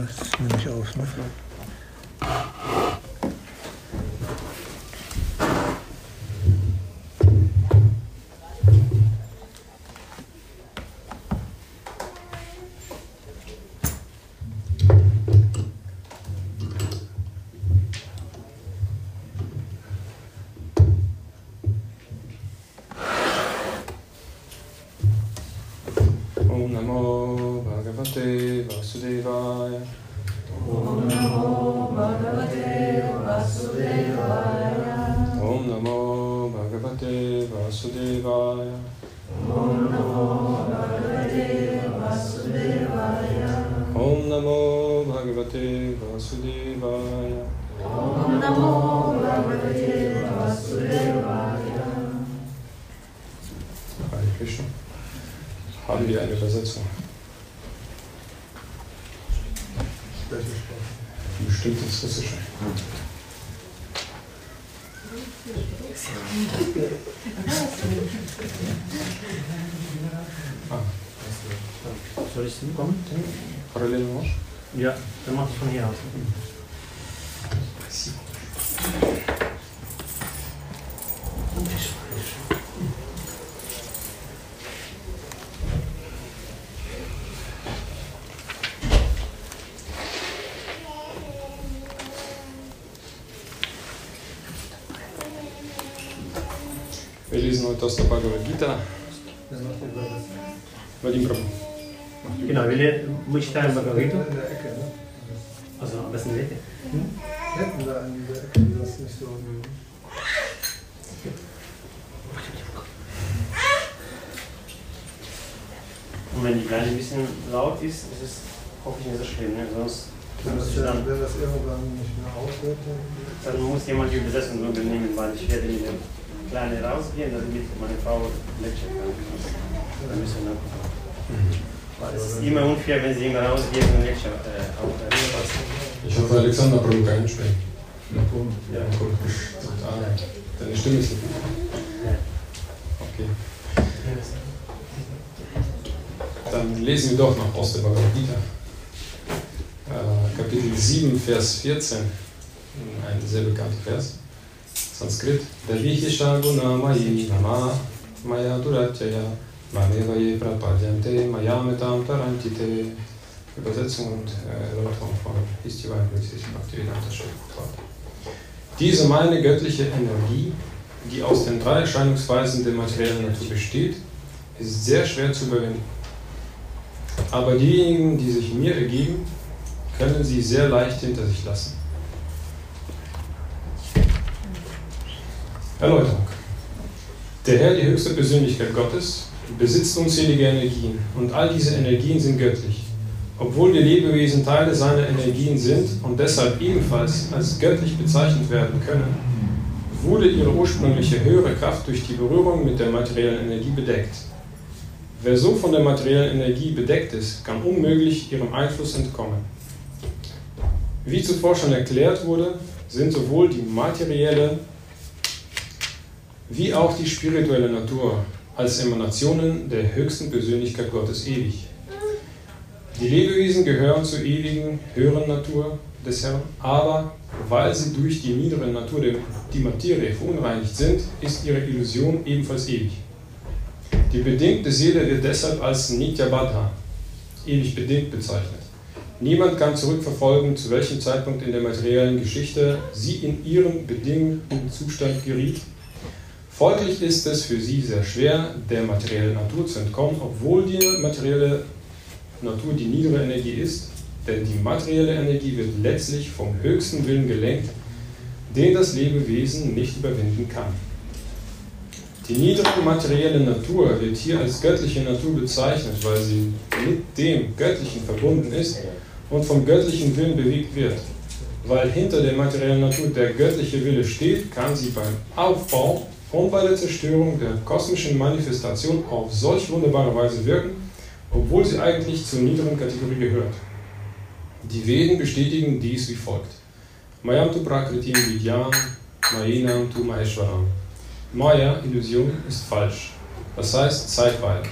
das nehme ich auf. Ne? Wir lesen heute aus der Bhagavad Gita. Vadim Prabhu. Genau, wir, le- wir schreiben Bhagavad In der Ecke, ne? Also am besten Ecke. Hinten da in der Ecke, das ist nicht so. Und wenn die Kleine ein bisschen laut ist, ist es hoffentlich nicht so schlimm. Ne? Sonst Wenn das, dann, wenn das irgendwann nicht mehr aufhört, dann dann muss jemand die Übersetzung übernehmen, weil ich werde der Kleine rausgehen, damit meine Frau lecturen kann. Wir nachgucken. Weil es ist immer unfair, wenn sie immer rausgeht und lecture äh. Ich hoffe, Alexander Prabhu kann sprechen. Ja. Ah, deine Stimme ist so gut. Ja. Okay. Dann lesen wir doch noch aus der Bhagavad Gita. Äh, Kapitel 7, Vers 14. Ein sehr bekannter Vers. Sanskrit. Davihisha guna mayi nama maya duratya mameva ye prapadyante mayametam tarantite. Übersetzung und äh, Erläuterung von Istivan Bhaktivedanta. Diese meine göttliche Energie, die aus den drei Erscheinungsweisen der materiellen Natur besteht, ist sehr schwer zu überwinden. Aber diejenigen, die sich mir ergeben, können sie sehr leicht hinter sich lassen. Erläuterung. Der Herr, die höchste Persönlichkeit Gottes, besitzt unzählige Energien und all diese Energien sind göttlich. Obwohl die Lebewesen Teile seiner Energien sind und deshalb ebenfalls als göttlich bezeichnet werden können, wurde ihre ursprüngliche höhere Kraft durch die Berührung mit der materiellen Energie bedeckt. Wer so von der materiellen Energie bedeckt ist, kann unmöglich ihrem Einfluss entkommen. Wie zuvor schon erklärt wurde, sind sowohl die materielle wie auch die spirituelle Natur als Emanationen der höchsten Persönlichkeit Gottes ewig. Die Lebewesen gehören zur ewigen, höheren Natur des Herrn, aber weil sie durch die niedere Natur der die Materie verunreinigt sind, ist ihre Illusion ebenfalls ewig. Die bedingte Seele wird deshalb als Nityabadha, ewig bedingt bezeichnet. Niemand kann zurückverfolgen, zu welchem Zeitpunkt in der materiellen Geschichte sie in ihren bedingten Zustand geriet. Folglich ist es für sie sehr schwer, der materiellen Natur zu entkommen, obwohl die materielle Natur die niedere Energie ist, denn die materielle Energie wird letztlich vom höchsten Willen gelenkt, den das Lebewesen nicht überwinden kann. Die niedere materielle Natur wird hier als göttliche Natur bezeichnet, weil sie mit dem Göttlichen verbunden ist und vom göttlichen Willen bewegt wird. Weil hinter der materiellen Natur der göttliche Wille steht, kann sie beim Aufbau und bei der Zerstörung der kosmischen Manifestation auf solch wunderbare Weise wirken, obwohl sie eigentlich zur niederen Kategorie gehört. Die Veden bestätigen dies wie folgt. Mayam tu prakritim vidyam, mayinam tu maheshwaram. Maya, Illusion, ist falsch. Das heißt zeitweilig.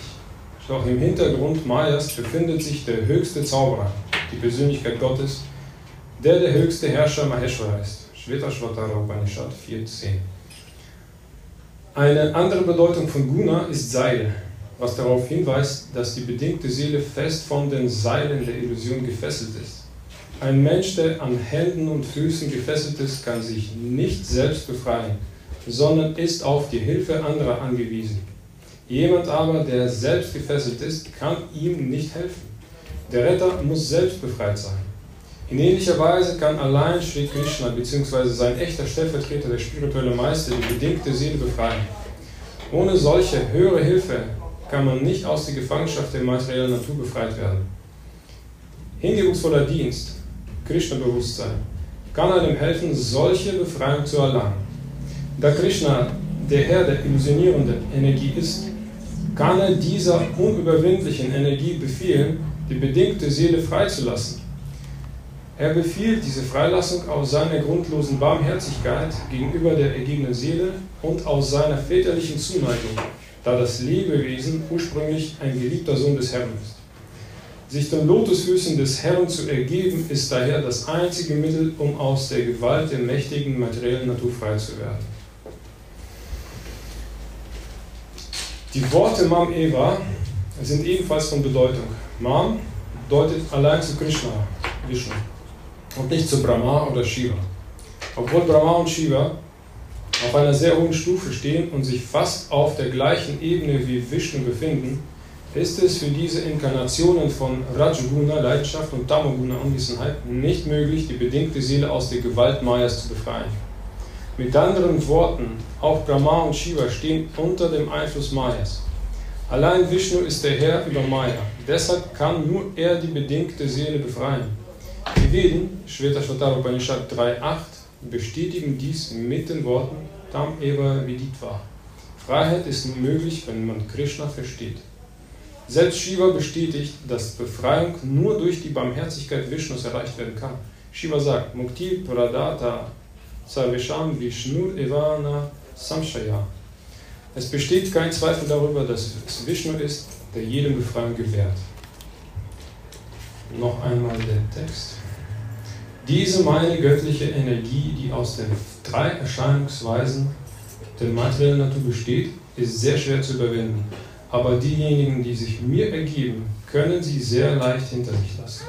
Doch im Hintergrund Mayas befindet sich der höchste Zauberer, die Persönlichkeit Gottes, der der höchste Herrscher Maheshwara ist. Shvetashvatara Upanishad 4.10. Eine andere Bedeutung von Guna ist Seil, was darauf hinweist, dass die bedingte Seele fest von den Seilen der Illusion gefesselt ist. Ein Mensch, der an Händen und Füßen gefesselt ist, kann sich nicht selbst befreien, sondern ist auf die Hilfe anderer angewiesen. Jemand aber, der selbst gefesselt ist, kann ihm nicht helfen. Der Retter muss selbst befreit sein. In ähnlicher Weise kann allein Sri Krishna bzw. sein echter Stellvertreter, der spirituelle Meister, die bedingte Seele befreien. Ohne solche höhere Hilfe kann man nicht aus der Gefangenschaft der materiellen Natur befreit werden. Hingebungsvoller Dienst, Krishna-Bewusstsein, kann einem helfen, solche Befreiung zu erlangen. Da Krishna der Herr der illusionierenden Energie ist, kann er dieser unüberwindlichen Energie befehlen, die bedingte Seele freizulassen. Er befiehlt diese Freilassung aus seiner grundlosen Barmherzigkeit gegenüber der ergebenen Seele und aus seiner väterlichen Zuneigung, da das Lebewesen ursprünglich ein geliebter Sohn des Herrn ist. Sich den Lotusfüßen des Herrn zu ergeben, ist daher das einzige Mittel, um aus der Gewalt der mächtigen materiellen Natur frei zu werden. Die Worte Mam Eva sind ebenfalls von Bedeutung. Mam deutet allein zu Krishna, Vishnu, und nicht zu Brahma oder Shiva. Obwohl Brahma und Shiva auf einer sehr hohen Stufe stehen und sich fast auf der gleichen Ebene wie Vishnu befinden, ist es für diese Inkarnationen von Rajguna, Leidenschaft und Tamoguna, Unwissenheit, nicht möglich, die bedingte Seele aus der Gewalt Mayas zu befreien. Mit anderen Worten, auch Brahma und Shiva stehen unter dem Einfluss Mayas. Allein Vishnu ist der Herr über Maya. Deshalb kann nur er die bedingte Seele befreien. Die Veden, Shvetashvatara Upanishad 3.8, bestätigen dies mit den Worten Tam Eva Viditva. Freiheit ist nur möglich, wenn man Krishna versteht. Selbst Shiva bestätigt, dass Befreiung nur durch die Barmherzigkeit Vishnus erreicht werden kann. Shiva sagt, Mukti Pradata Sarvesham Vishnu Evana Samshaya. Es besteht kein Zweifel darüber, dass es Vishnu ist, der jedem Befreiung gewährt. Noch einmal der Text. Diese meine göttliche Energie, die aus den drei Erscheinungsweisen der materiellen Natur besteht, ist sehr schwer zu überwinden. Aber diejenigen, die sich mir ergeben, können sie sehr leicht hinter sich lassen.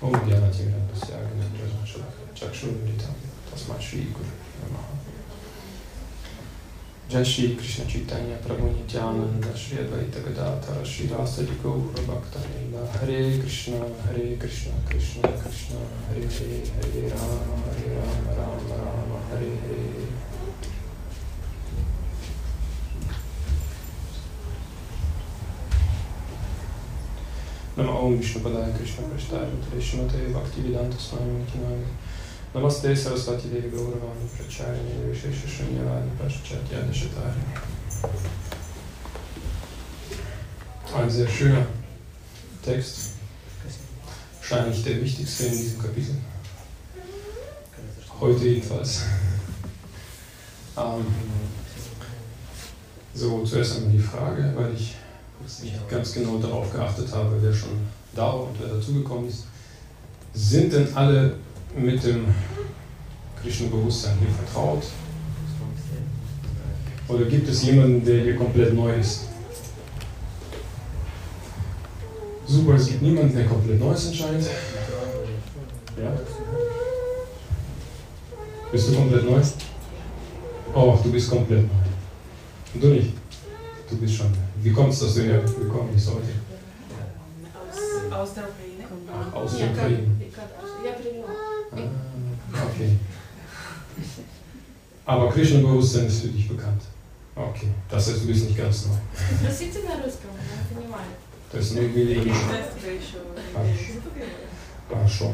Oh, ja, natürlich, das ist ja genau. Tasmat Shri Guru Namaha. Shri Krishna Chaitanya Prabhu Nityananda Shri Advaita Gadadhara Shri Rasa Gaura Bhakta Hare Krishna Hare Krishna Krishna Krishna Hare Hare Hare Rama Hare Rama Rama Rama Hare Hare. Nama Om Vishnu Padaya Krishna Prashtaya Trishmate Bhaktivedanta Swami Nitinaya Namaste Saraswati Devi Gauravani Pracharya Vishesha Shunyavani Paschatya Dashatari. Ein sehr schöner Text. Wahrscheinlich der wichtigste in diesem Kapitel. Heute jedenfalls. Ähm, so, zuerst einmal die Frage, weil ich nicht ganz genau darauf geachtet habe, wer schon da und wer dazugekommen ist. Sind denn alle mit dem Krishna-Bewusstsein hier vertraut? Oder gibt es jemanden, der hier komplett neu ist? Super, es gibt niemanden, der komplett neu ist anscheinend. Ja? Bist du komplett neu? Oh, du bist komplett neu. Und du nicht? Du bist schon. Wie kommst du, dass du hier gekommen bist heute? Aus, aus der Ukraine. Ach, aus der Ukraine. Ah, okay. Aber Krishna-Bewusstsein ist für dich bekannt. Okay, das heißt, du bist nicht ganz neu. Спросите на русском, я понимаю. Das ist nur wie Или die тест вы еще Хорошо.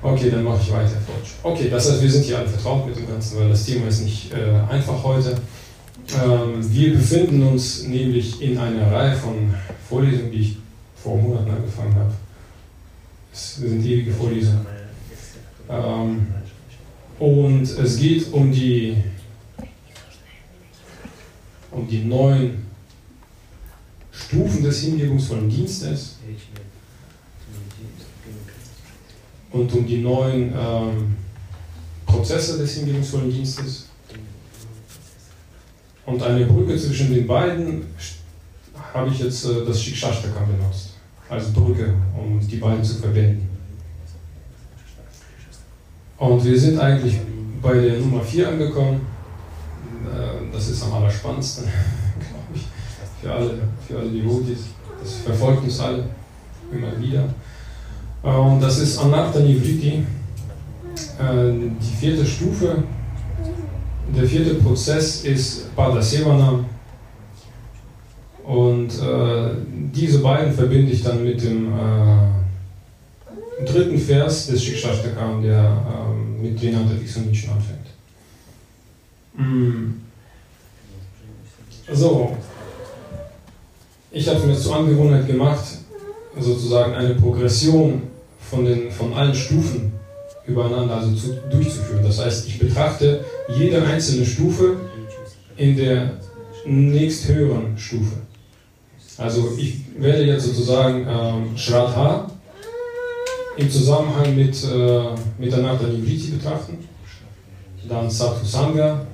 Okay, dann mache ich weiter auf Deutsch. Okay, das heißt, wir sind hier alle vertraut mit dem Ganzen, weil das Thema ist nicht äh, einfach heute. Ähm, wir befinden uns nämlich in einer Reihe von Vorlesungen, die ich vor Monaten angefangen habe. Es sind ewige Vorlesungen. Ähm, und es geht um die, um die neuen Stufen des hingebungsvollen Dienstes und um die neuen ähm, Prozesse des hingebungsvollen Dienstes. Und eine Brücke zwischen den beiden habe ich jetzt äh, das Shikshashtaka benutzt, als Brücke, um die beiden zu verbinden. Und wir sind eigentlich bei der Nummer 4 angekommen. Äh, das ist am allerspannendsten, glaube ich, für alle, für alle Devotis. Das verfolgt uns alle immer wieder. Äh, und das ist Anartha Nivriti, äh, die vierte Stufe. Der vierte Prozess ist Padasevana. Und diese beiden verbinde ich dann mit dem dritten Vers des Shikshashtakam, der mit Trinata Vixonischen anfängt. Mm. So, ich habe mir zur Angewohnheit gemacht, sozusagen eine Progression von, den, von allen Stufen übereinander also zu, durchzuführen. Das heißt, ich betrachte jede einzelne Stufe in der nächsthöheren Stufe. Also ich werde jetzt sozusagen ähm, Shraddha im Zusammenhang mit, äh, mit Anartha Nivriti betrachten, dann Sadhu Sangha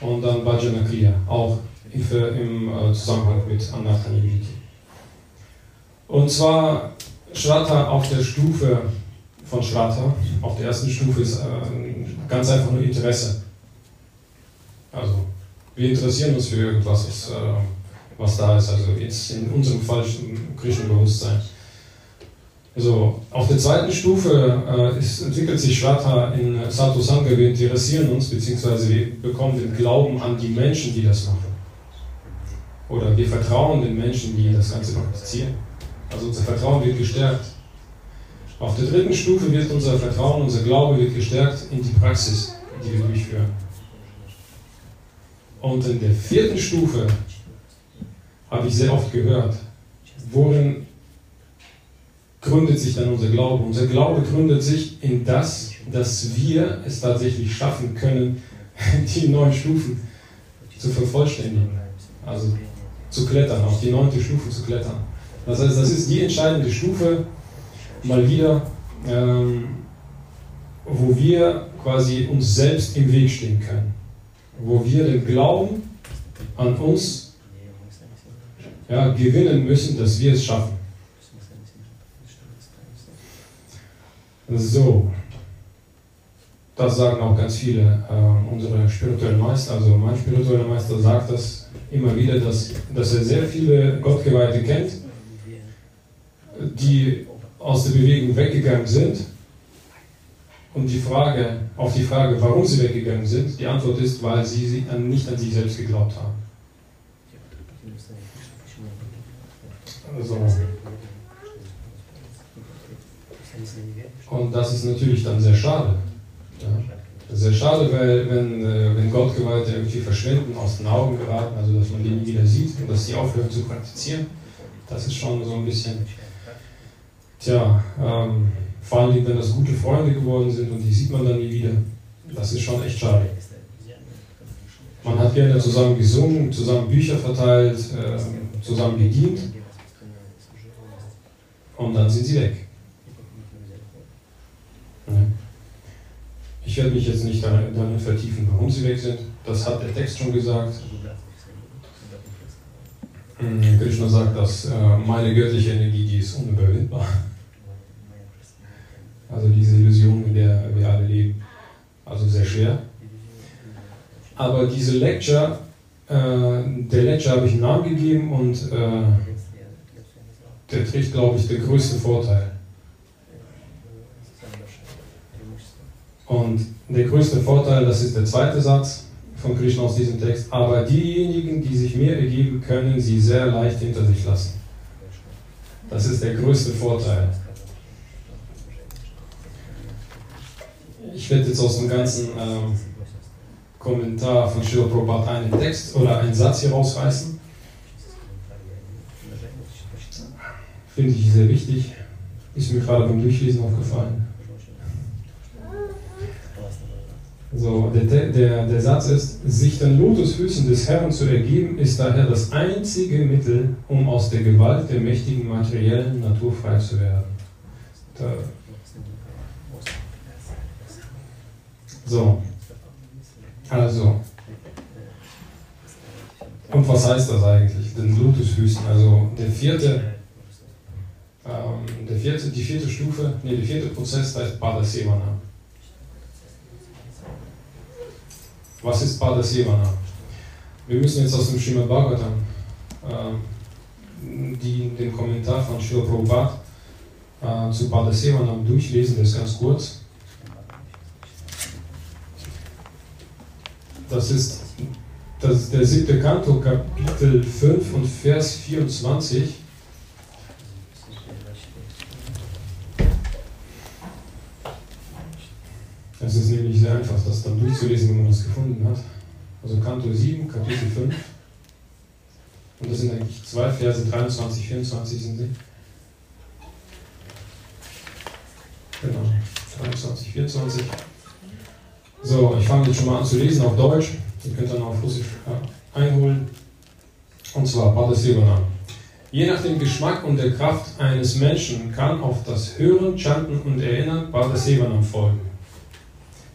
und dann Bhajana Kriya, auch im, im äh, Zusammenhang mit Anartha Nivriti. Und zwar Shraddha auf der Stufe von Shraddha, auf der ersten Stufe ist äh, ganz einfach nur Interesse. Also wir interessieren uns für irgendwas, was, äh, was da ist. Also jetzt in unserem Fall Krishna-Bewusstsein. Also auf der zweiten Stufe äh, ist, entwickelt sich Shraddha in Sadhu Sangha. Wir interessieren uns, beziehungsweise wir bekommen den Glauben an die Menschen, die das machen. Oder wir vertrauen den Menschen, die das Ganze praktizieren. Also unser Vertrauen wird gestärkt. Auf der dritten Stufe wird unser Vertrauen, unser Glaube wird gestärkt in die Praxis, die wir durchführen. Und in der vierten Stufe habe ich sehr oft gehört, worin gründet sich dann unser Glaube? Unser Glaube gründet sich in das, dass wir es tatsächlich schaffen können, die neuen Stufen zu vervollständigen. Also zu klettern, auf die neunte Stufe zu klettern. Das heißt, das ist die entscheidende Stufe, mal wieder, ähm, wo wir quasi uns selbst im Weg stehen können. Wo wir den Glauben an uns ja, gewinnen müssen, dass wir es schaffen. So, das sagen auch ganz viele äh, unsere spirituellen Meister. Also mein spiritueller Meister sagt das immer wieder, dass, dass er sehr viele Gottgeweihte kennt, die aus der Bewegung weggegangen sind. Und die Frage, auf die Frage, warum sie weggegangen sind, die Antwort ist, weil sie nicht an sich selbst geglaubt haben. Also, und das ist natürlich dann sehr schade. Ja. Sehr schade, weil wenn, äh, wenn Gottgeweihte irgendwie verschwinden, aus den Augen geraten, also dass man die nie wieder sieht und dass sie aufhören zu praktizieren, das ist schon so ein bisschen Tja, ähm, vor allem, wenn das gute Freunde geworden sind und die sieht man dann nie wieder, das ist schon echt schade. Man hat gerne zusammen gesungen, zusammen Bücher verteilt, äh, zusammen gedient und dann sind sie weg. Ich werde mich jetzt nicht darin vertiefen, warum sie weg sind. Das hat der Text schon gesagt. Krishna sagt, dass äh, meine göttliche Energie, die ist unüberwindbar. Also diese Illusion, in der wir alle leben. Also sehr schwer. Aber diese Lecture, äh, der Lecture habe ich einen Namen gegeben und äh, der trägt, glaube ich, den größten Vorteil. Und der größte Vorteil, das ist der zweite Satz von Krishna aus diesem Text, aber diejenigen, die sich mir ergeben, können sie sehr leicht hinter sich lassen. Das ist der größte Vorteil. Ich werde jetzt aus dem ganzen ähm, Kommentar von Srila Prabhupada einen Text oder einen Satz hier rausreißen. Finde ich sehr wichtig. Ist mir gerade beim Durchlesen aufgefallen. So, der, der, der Satz ist, sich den Lotusfüßen des Herrn zu ergeben, ist daher das einzige Mittel, um aus der Gewalt der mächtigen materiellen Natur frei zu werden. Da. So, also, und was heißt das eigentlich, den Lotusfüßen? Also der vierte, ähm, der vierte, die vierte Stufe, nee, der vierte Prozess heißt Padasevana. Was ist Padasevana? Wir müssen jetzt aus dem Srimad Bhagavatam äh, den Kommentar von Srila Prabhupada äh, zu Padasevana durchlesen, das ist ganz kurz. Das ist, das der siebte Kanto, Kapitel 5 und Vers 24. Es ist einfach, das dann durchzulesen, wenn man das gefunden hat. Also Kanto 7, Kapitel 5. Und das sind eigentlich zwei Verse, 23, 24 sind sie. Genau, 23, 24. So, ich fange jetzt schon mal an zu lesen auf Deutsch. Ihr könnt dann auf Russisch äh, einholen. Und zwar Padasevana. Je nach dem Geschmack und der Kraft eines Menschen kann auf das Hören, Chanten und Erinnern Padasevana folgen.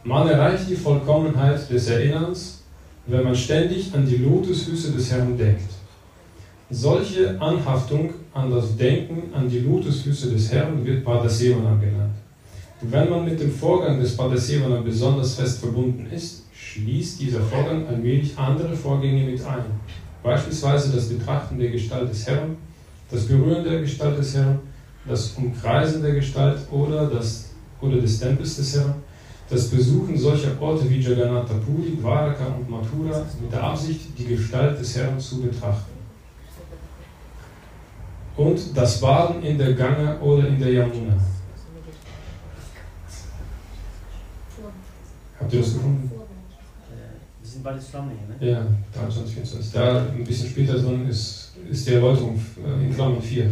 Man erreicht die Vollkommenheit des Erinnerns, wenn man ständig an die Lotusfüße des Herrn denkt. Solche Anhaftung an das Denken an die Lotusfüße des Herrn wird Padasevana genannt. Wenn man mit dem Vorgang des Padasevana besonders fest verbunden ist, schließt dieser Vorgang allmählich andere Vorgänge mit ein. Beispielsweise das Betrachten der Gestalt des Herrn, das Berühren der Gestalt des Herrn, das Umkreisen der Gestalt oder, das, oder des Tempels des Herrn, das Besuchen solcher Orte wie Jagannath Puri, Dwaraka und Mathura mit der Absicht, die Gestalt des Herrn zu betrachten. Und das Baden in der Gange oder in der Yamuna. Habt ihr das gefunden? Die sind beide Flammen hier, ne? Ja, 23, 24. Da ein bisschen später drin ist, ist die Erläuterung äh, in Klammern 4.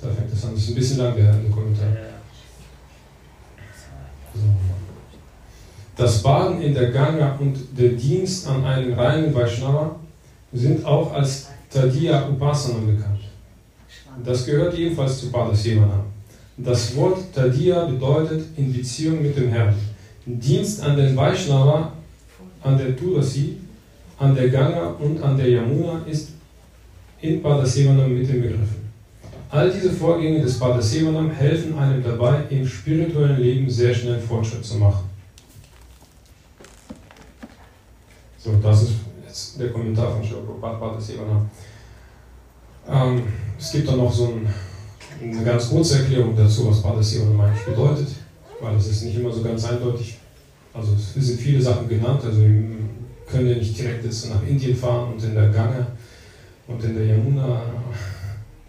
Da fängt das an. Das ist ein bisschen lang, der, Kommentar. So. Das Baden in der Ganga und der Dienst an einem reinen Vaishnava sind auch als Tadiya Upasana bekannt. Das gehört ebenfalls zu Padasevana. Das Wort Tadiya bedeutet in Beziehung mit dem Herrn. Dienst an den Vaishnava, an der Tulasi, an der Ganga und an der Yamuna ist in Padasevanam mit den Begriffen. All diese Vorgänge des Padasevanam helfen einem dabei, im spirituellen Leben sehr schnell Fortschritt zu machen. So, das ist jetzt der Kommentar von Shilprabhat Padasevanam. Ähm, es gibt dann noch so ein, eine ganz kurze Erklärung dazu, was Padasevanam eigentlich bedeutet, weil es ist nicht immer so ganz eindeutig. Also es sind viele Sachen genannt, also wir können ja nicht direkt jetzt nach Indien fahren und in der Gange und in der Yamuna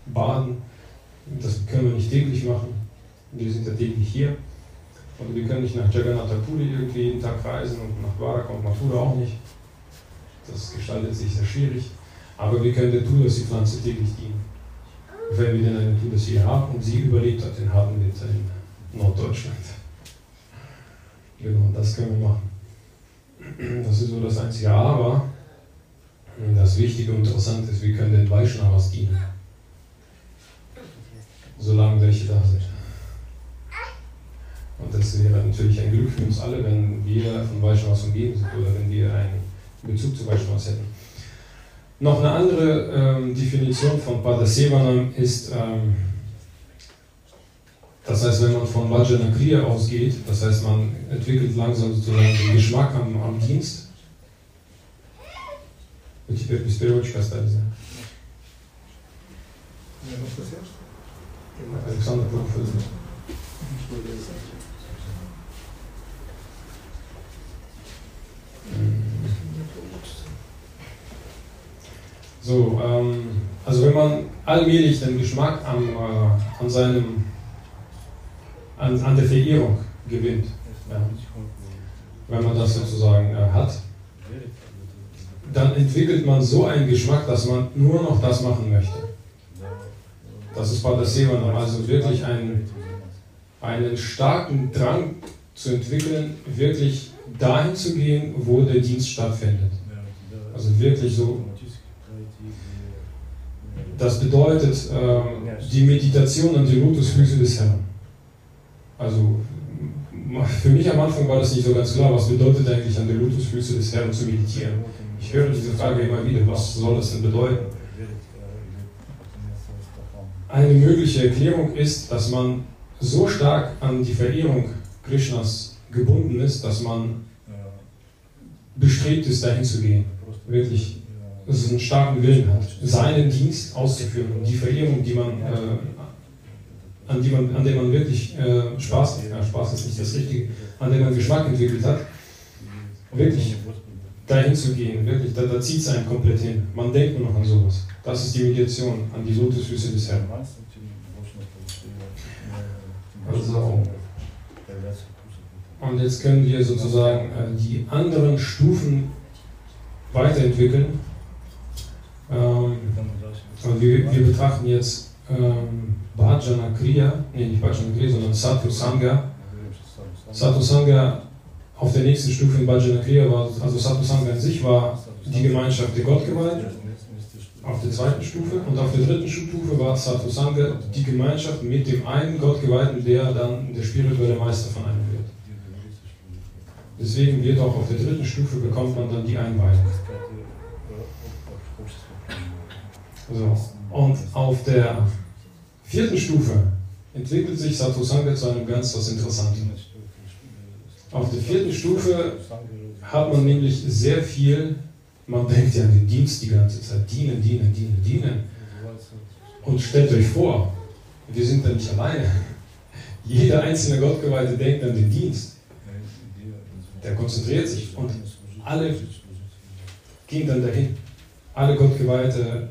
baden. Das können wir nicht täglich machen. Wir sind ja täglich hier. Und wir können nicht nach Jagannath Puri irgendwie jeden Tag reisen und nach Dwaraka und Mathura auch nicht. Das gestaltet sich sehr schwierig. Aber wir können der Tulasi-Pflanze täglich dienen. Wenn wir denn eine Tulasi haben und sie überlebt hat, den haben wir in Norddeutschland. Genau, das können wir machen. Das ist so das Einzige. Aber das Wichtige und Interessante ist, wir können den Vaishnavas dienen. Solange welche da sind. Und das wäre natürlich ein Glück für uns alle, wenn wir von Vaishnavas umgeben sind oder wenn wir einen Bezug zu Vaishnavas hätten. Noch eine andere ähm, Definition von Padasevanam ist, ähm, das heißt, wenn man von Vajana Kriya ausgeht, das heißt, man entwickelt langsam sozusagen den Geschmack am, am Dienst. И теперь без переводчика остались. Ja, was das erste? So, ähm, also wenn man allmählich den Geschmack am, äh, an seinem, an, an der Verehrung gewinnt, ja, wenn man das sozusagen äh, hat, dann entwickelt man so einen Geschmack, dass man nur noch das machen möchte. Das ist Padasevana, also wirklich einen, einen starken Drang zu entwickeln, wirklich dahin zu gehen, wo der Dienst stattfindet. Also wirklich so. Das bedeutet ähm, die Meditation an die Lotusfüße des Herrn. Also für mich am Anfang war das nicht so ganz klar, was bedeutet eigentlich an die Lotusfüße des Herrn zu meditieren. Ich höre diese Frage immer wieder, was soll das denn bedeuten? Eine mögliche Erklärung ist, dass man so stark an die Verehrung Krishnas gebunden ist, dass man bestrebt ist, dahin zu gehen. Wirklich, einen starken Willen hat, seinen Dienst auszuführen und die Verehrung, die man, äh, an, die man, an der man wirklich äh, Spaß, ja, Spaß ist nicht das Richtige, an der man Geschmack entwickelt hat, wirklich dahin zu gehen, wirklich, da, da zieht es einen komplett hin. Man denkt nur noch an sowas. Das ist die Meditation, an die Lotusfüße des Herrn. Also, und jetzt können wir sozusagen äh, die anderen Stufen weiterentwickeln. Ähm, und wir, wir betrachten jetzt ähm, Bhajana Kriya, nee, nicht Bhajana Kriya, sondern Sadhu Sangha. Sadhu Sangha auf der nächsten Stufe in Bhajana Kriya war, also Sadhu Sangha an sich war die Gemeinschaft der Gottgeweihten auf der zweiten Stufe und auf der dritten Stufe war Sadhu Sangha die Gemeinschaft mit dem einen Gottgeweihten, der dann der spirituelle Meister von einem wird. Deswegen wird auch auf der dritten Stufe bekommt man dann die Einweihung. So. Und auf der vierten Stufe entwickelt sich Sadhu Sangha zu einem ganz was Interessanten. Auf der vierten Stufe hat man nämlich sehr viel, man denkt ja an den Dienst die ganze Zeit, dienen, dienen, dienen, dienen. Und stellt euch vor, wir sind da nicht alleine. Jeder einzelne Gottgeweihte denkt an den Dienst. Der konzentriert sich und alle gehen dann dahin. Alle Gottgeweihte,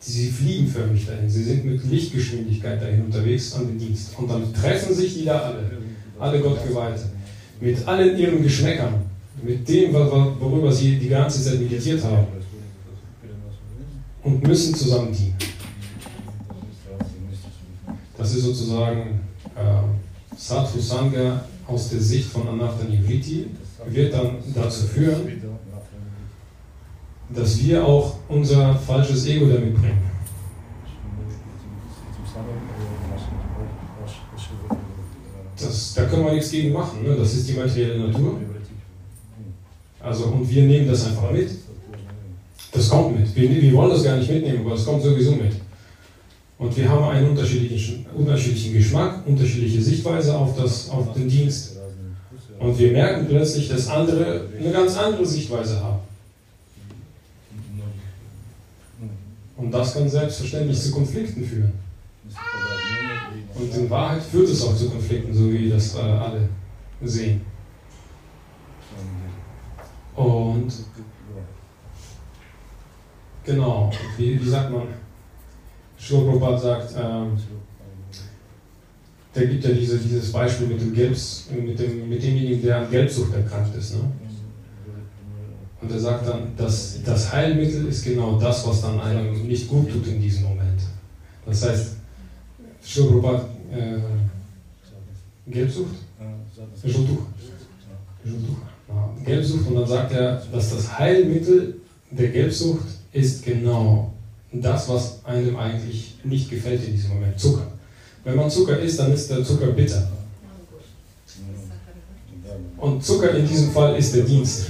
sie fliegen förmlich dahin. Sie sind mit Lichtgeschwindigkeit dahin unterwegs an den Dienst. Und dann treffen sich die da alle, alle Gottgeweihte, mit allen ihren Geschmäckern, mit dem, worüber sie die ganze Zeit meditiert haben und müssen zusammen dienen. Das ist sozusagen äh, Sadhu Sangha aus der Sicht von Anartha Nivriti, wird dann dazu führen, dass wir auch unser falsches Ego damit bringen. Das, da können wir nichts gegen machen, ne? das ist die materielle Natur. Also, und wir nehmen das einfach mit. Das kommt mit. Wir, wir wollen das gar nicht mitnehmen, aber es kommt sowieso mit. Und wir haben einen unterschiedlichen, unterschiedlichen Geschmack, unterschiedliche Sichtweise auf, das, auf den Dienst. Und wir merken plötzlich, dass andere eine ganz andere Sichtweise haben. Und das kann selbstverständlich zu Konflikten führen. Und in Wahrheit führt es auch zu Konflikten, so wie das äh, alle sehen. Und genau, wie, wie sagt man? Schurprabhat sagt, ähm, der gibt ja diese, dieses Beispiel mit dem Gelbs, mit, dem, mit demjenigen, der an Gelbsucht erkrankt ist. Ne? Und er sagt dann, dass das Heilmittel ist genau das, was dann einem nicht gut tut in diesem Moment. Das heißt, Schurprabhat, äh, Gelbsucht? Gelbsucht. Gelbsucht und dann sagt er, dass das Heilmittel der Gelbsucht ist genau das, was einem eigentlich nicht gefällt in diesem Moment, Zucker. Wenn man Zucker isst, dann ist der Zucker bitter. Und Zucker in diesem Fall ist der Dienst.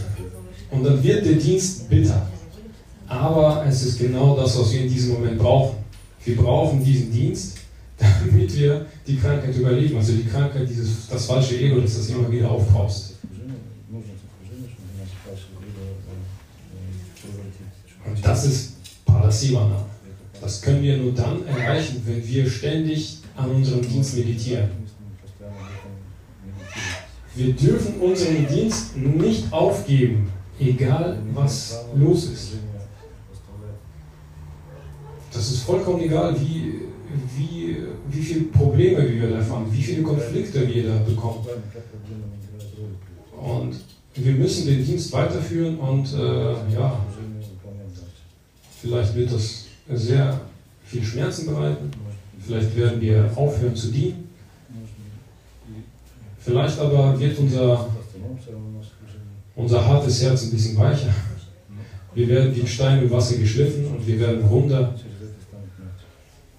Und dann wird der Dienst bitter. Aber es ist genau das, was wir in diesem Moment brauchen. Wir brauchen diesen Dienst, damit wir die Krankheit überleben. Also die Krankheit, dieses, das falsche Ego, das das immer wieder aufbraust. Und das ist Parasivana. Das können wir nur dann erreichen, wenn wir ständig an unserem Dienst meditieren. Wir dürfen unseren Dienst nicht aufgeben, egal was los ist. Das ist vollkommen egal, wie, wie, wie viele Probleme wir da erfahren, wie viele Konflikte wir da bekommen. Und wir müssen den Dienst weiterführen und äh, ja, vielleicht wird das sehr viel Schmerzen bereiten, vielleicht werden wir aufhören zu dienen, Vielleicht aber wird unser, unser hartes Herz ein bisschen weicher. Wir werden wie Stein im Wasser geschliffen und wir werden runder.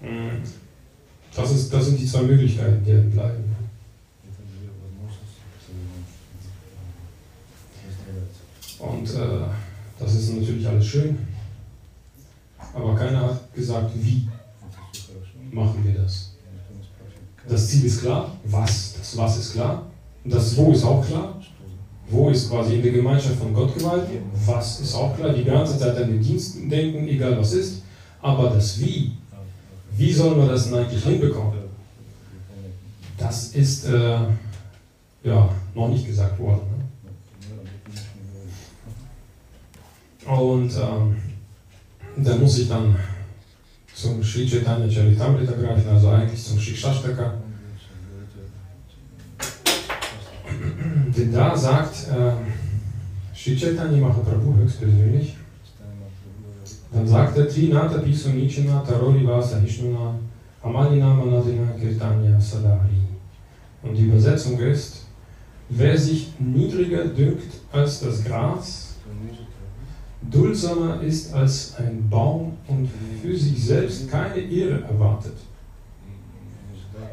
Mm. Das, ist, das sind die zwei Möglichkeiten, die bleiben. Und äh, das ist natürlich alles schön. Aber keiner hat gesagt, wie machen wir das. Das Ziel ist klar, was, das was ist klar. Und das wo ist auch klar. Wo ist quasi in der Gemeinschaft von Gott geweiht, was ist auch klar, die ganze Zeit an den Dienst denken, egal was ist. Aber das Wie, wie sollen wir das denn eigentlich hinbekommen? Das ist äh, ja noch nicht gesagt worden. Ne? Und ähm, da muss ich dann zum Sri Chaitanya Charitamrita greifen, also eigentlich zum Sri. Denn da sagt äh, Sri Chaitanya Mahaprabhu höchstpersönlich, dann sagt er Trinata Piso Nichana Tarori Vasa Hishnuna Amalina Manadina Kirtanya Sadari. Und die Übersetzung ist, wer sich niedriger dünkt als das Gras, duldsamer ist als ein Baum und für sich selbst keine Ehre erwartet,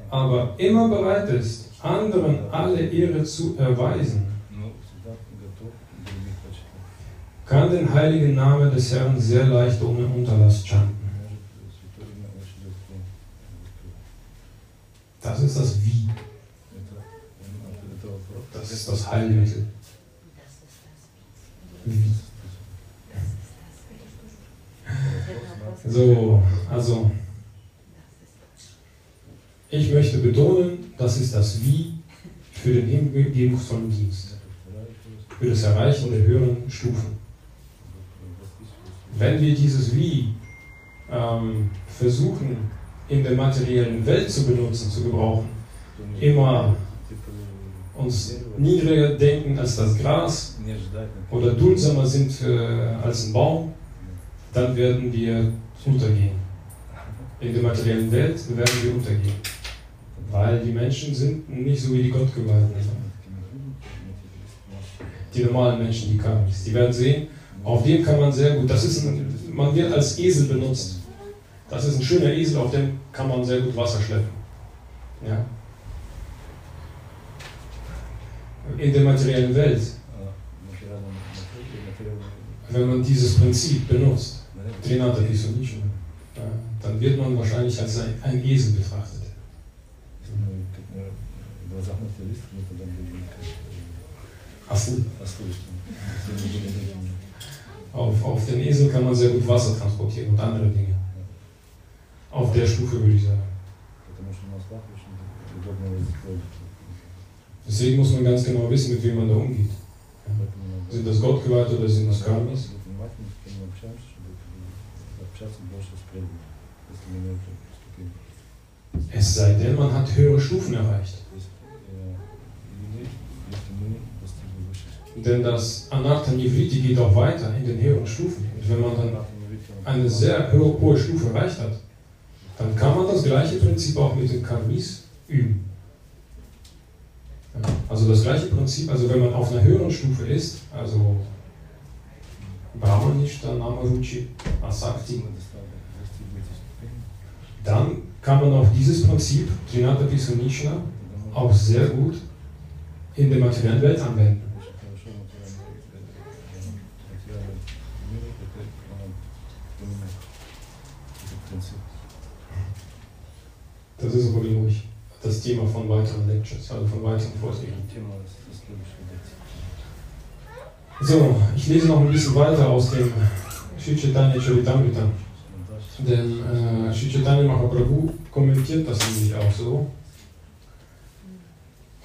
aber immer bereit ist, anderen alle Ehre zu erweisen, kann den heiligen Namen des Herrn sehr leicht ohne Unterlass chanten. Das ist das Wie. Das ist das Heilmittel. Wie. So, also ich möchte betonen, das ist das Wie für den hingebungsvollen Dienst, für das Erreichen der höheren Stufen. Wenn wir dieses Wie ähm, versuchen, in der materiellen Welt zu benutzen, zu gebrauchen, immer uns niedriger denken als das Gras oder duldsamer sind äh, als ein Baum, dann werden wir untergehen. In der materiellen Welt werden wir untergehen. Weil die Menschen sind nicht so wie die Gottgeweihten. Die normalen Menschen, die Karmis. Die werden sehen, auf dem kann man sehr gut, das ist ein, man wird als Esel benutzt. Das ist ein schöner Esel, auf dem kann man sehr gut Wasser schleppen. Ja? In der materiellen Welt, wenn man dieses Prinzip benutzt, dann wird man wahrscheinlich als ein Esel betrachtet. Asel. Auf, auf den Esel kann man sehr gut Wasser transportieren und andere Dinge. Auf der Stufe würde ich sagen. Deswegen muss man ganz genau wissen, mit wem man da umgeht. Ja. Sind das Gottgeweihte oder sind das Karmis? Es sei denn, man hat höhere Stufen erreicht. Denn das Anartha Nivriti geht auch weiter in den höheren Stufen. Und wenn man dann eine sehr hohe Stufe erreicht hat, dann kann man das gleiche Prinzip auch mit den Karmis üben. Also das gleiche Prinzip, also wenn man auf einer höheren Stufe ist, also Brahmanishta, Namaruchi, Asakti, dann kann man auch dieses Prinzip, Trinata Pisunishna, auch sehr gut in der materiellen Welt anwenden. Das ist aber, glaube ich, das Thema von weiteren Lectures, also von weiteren Vorträgen. So, ich lese noch ein bisschen weiter aus dem Sri Chaitanya Charitamrita. Denn äh, Sri Chaitanya Mahaprabhu kommentiert das nämlich auch so.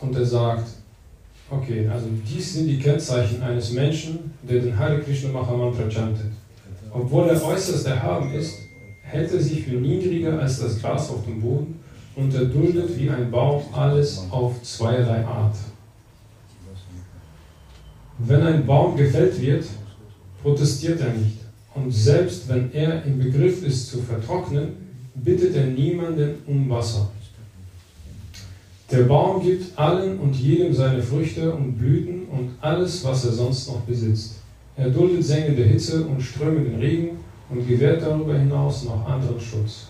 Und er sagt, okay, also dies sind die Kennzeichen eines Menschen, der den Hare Krishna Mahamantra chantet. Obwohl er äußerst erhaben ist, hält er sich für niedriger als das Gras auf dem Boden und erduldet wie ein Baum alles auf zweierlei Art. Wenn ein Baum gefällt wird, protestiert er nicht. Und selbst wenn er im Begriff ist zu vertrocknen, bittet er niemanden um Wasser. Der Baum gibt allen und jedem seine Früchte und Blüten und alles, was er sonst noch besitzt. Er duldet sengende Hitze und strömenden Regen und gewährt darüber hinaus noch anderen Schutz.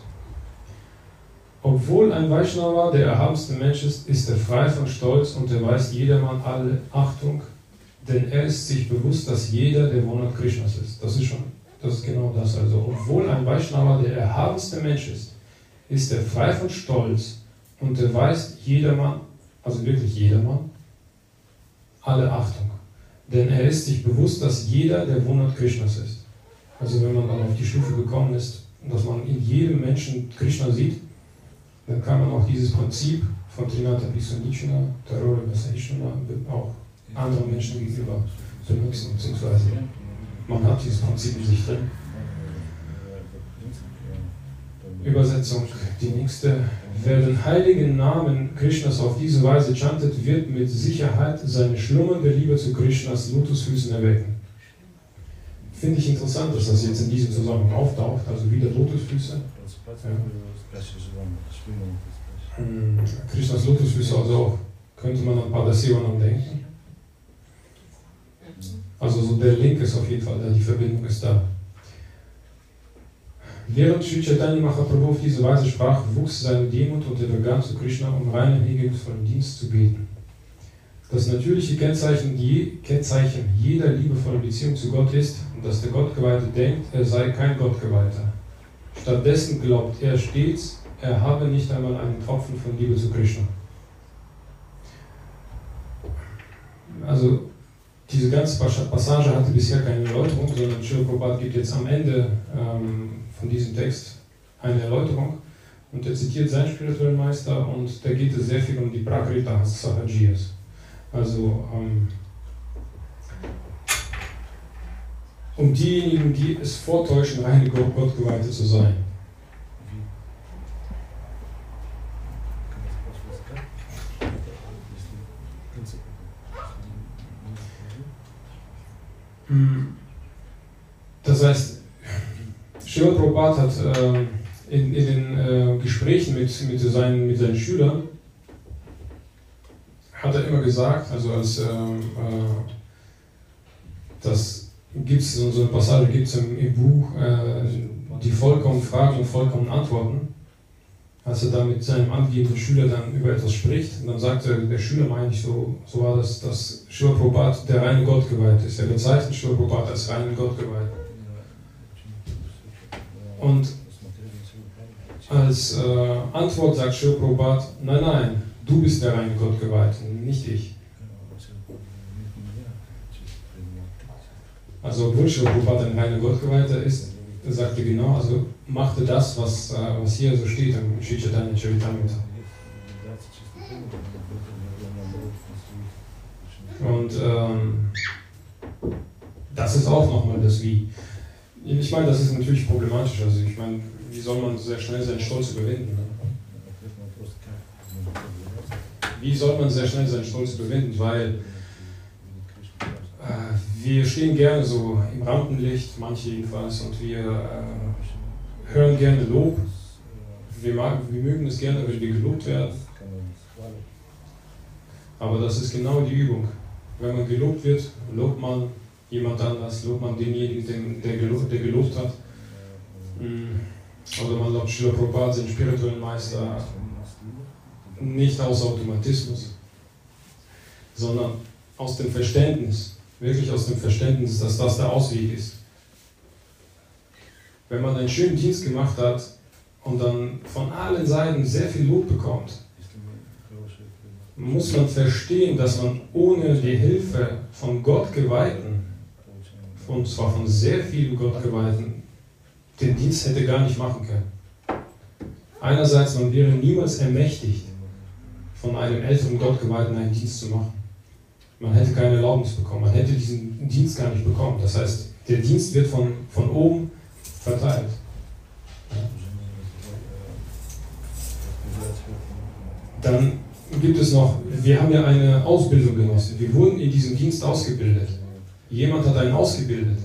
Obwohl ein Vaishnava der erhabenste Mensch ist, ist er frei von Stolz und erweist jedermann alle Achtung, denn er ist sich bewusst, dass jeder der Wohnort Krishnas ist. Das ist schon, das ist genau das. Also, obwohl ein Vaishnava der erhabenste Mensch ist, ist er frei von Stolz und erweist jedermann, also wirklich jedermann, alle Achtung. Denn er ist sich bewusst, dass jeder der Wohnort Krishnas ist. Also wenn man dann auf die Stufe gekommen ist, dass man in jedem Menschen Krishna sieht, dann kann man auch dieses Prinzip von Trinata Pisonichna, Tarore Besaichna auch anderen Menschen gegenüber benutzen, beziehungsweise man hat dieses Prinzip in sich drin. Übersetzung, die nächste. Wer den heiligen Namen Krishnas auf diese Weise chantet, wird mit Sicherheit seine schlummernde Liebe zu Krishnas Lotusfüßen erwecken. Finde ich interessant, dass das jetzt in diesem Zusammenhang auftaucht, also wieder Lotusfüße. Hm, Krishnas Lotusfüße, also auch könnte man an Padasivanam denken. Also so der Link ist auf jeden Fall die Verbindung ist da. Während Sri Chaitanya Mahaprabhu auf diese Weise sprach, wuchs seine Demut und er begann zu Krishna, um reinen, hingebungsvollen Dienst zu beten. Das natürliche Kennzeichen, je, Kennzeichen jeder liebevollen Beziehung zu Gott ist, dass der Gottgeweihte denkt, er sei kein Gottgeweihter. Stattdessen glaubt er stets, er habe nicht einmal einen Tropfen von Liebe zu Krishna. Also diese ganze Passage hatte bisher keine Erläuterung, sondern Srila gibt jetzt am Ende ähm, von diesem Text eine Erläuterung und er zitiert seinen spirituellen Meister und da geht es sehr viel um die Prakrita Sahajiyas. Also ähm, um diejenigen, die es vortäuschen, reine Gottgeweihte zu sein. Das heißt, Srila Prabhupada hat äh, in, in, den äh, Gesprächen mit, mit, seinen, mit seinen Schülern hat er immer gesagt, also als ähm, äh, das gibt es so eine Passage gibt es im, im, Buch äh, die vollkommen Fragen und vollkommen Antworten. Als er da mit seinem angehenden Schüler dann über etwas spricht, und dann sagte der Schüler, meine ich so, so war das, dass Srila Prabhupada der reine Gott geweiht ist. Er bezeichnet Srila Prabhupada als reinen Gott geweiht. Und als äh, Antwort sagt Srila Prabhupada, nein, nein, du bist der reine Gott geweiht, nicht ich. Also obwohl Srila Prabhupada ein reiner Gott geweihter ist, sagte genau, also machte das, was, äh, was hier so steht im Sri Chaitanya Charitamrita. Und ähm, das ist auch nochmal das Wie. Ich meine, das ist natürlich problematisch. Also ich meine, wie soll man sehr schnell seinen Stolz überwinden? Ne? Wie soll man sehr schnell seinen Stolz überwinden? Weil äh, wir stehen gerne so im Rampenlicht, manche jedenfalls, und wir äh, hören gerne Lob. Wir, mag, wir mögen es gerne, wenn wir gelobt werden. Aber das ist genau die Übung. Wenn man gelobt wird, lobt man jemand anders, lobt man denjenigen, den, der, gelobt, der gelobt hat. Oder man lobt Schiller Prabhupada, den spirituellen Meister, nicht aus Automatismus, sondern aus dem Verständnis, wirklich aus dem Verständnis, dass das der Ausweg ist. Wenn man einen schönen Dienst gemacht hat und dann von allen Seiten sehr viel Lob bekommt, muss man verstehen, dass man ohne die Hilfe von Gottgeweihten, und zwar von sehr vielen Gottgeweihten, den Dienst hätte gar nicht machen können. Einerseits, man wäre niemals ermächtigt, von einem älteren Gottgeweihten einen Dienst zu machen. Man hätte keine Erlaubnis bekommen, man hätte diesen Dienst gar nicht bekommen. Das heißt, der Dienst wird von, von oben verteilt. Dann gibt es noch, wir haben ja eine Ausbildung genossen. Wir wurden in diesem Dienst ausgebildet. Jemand hat einen ausgebildet,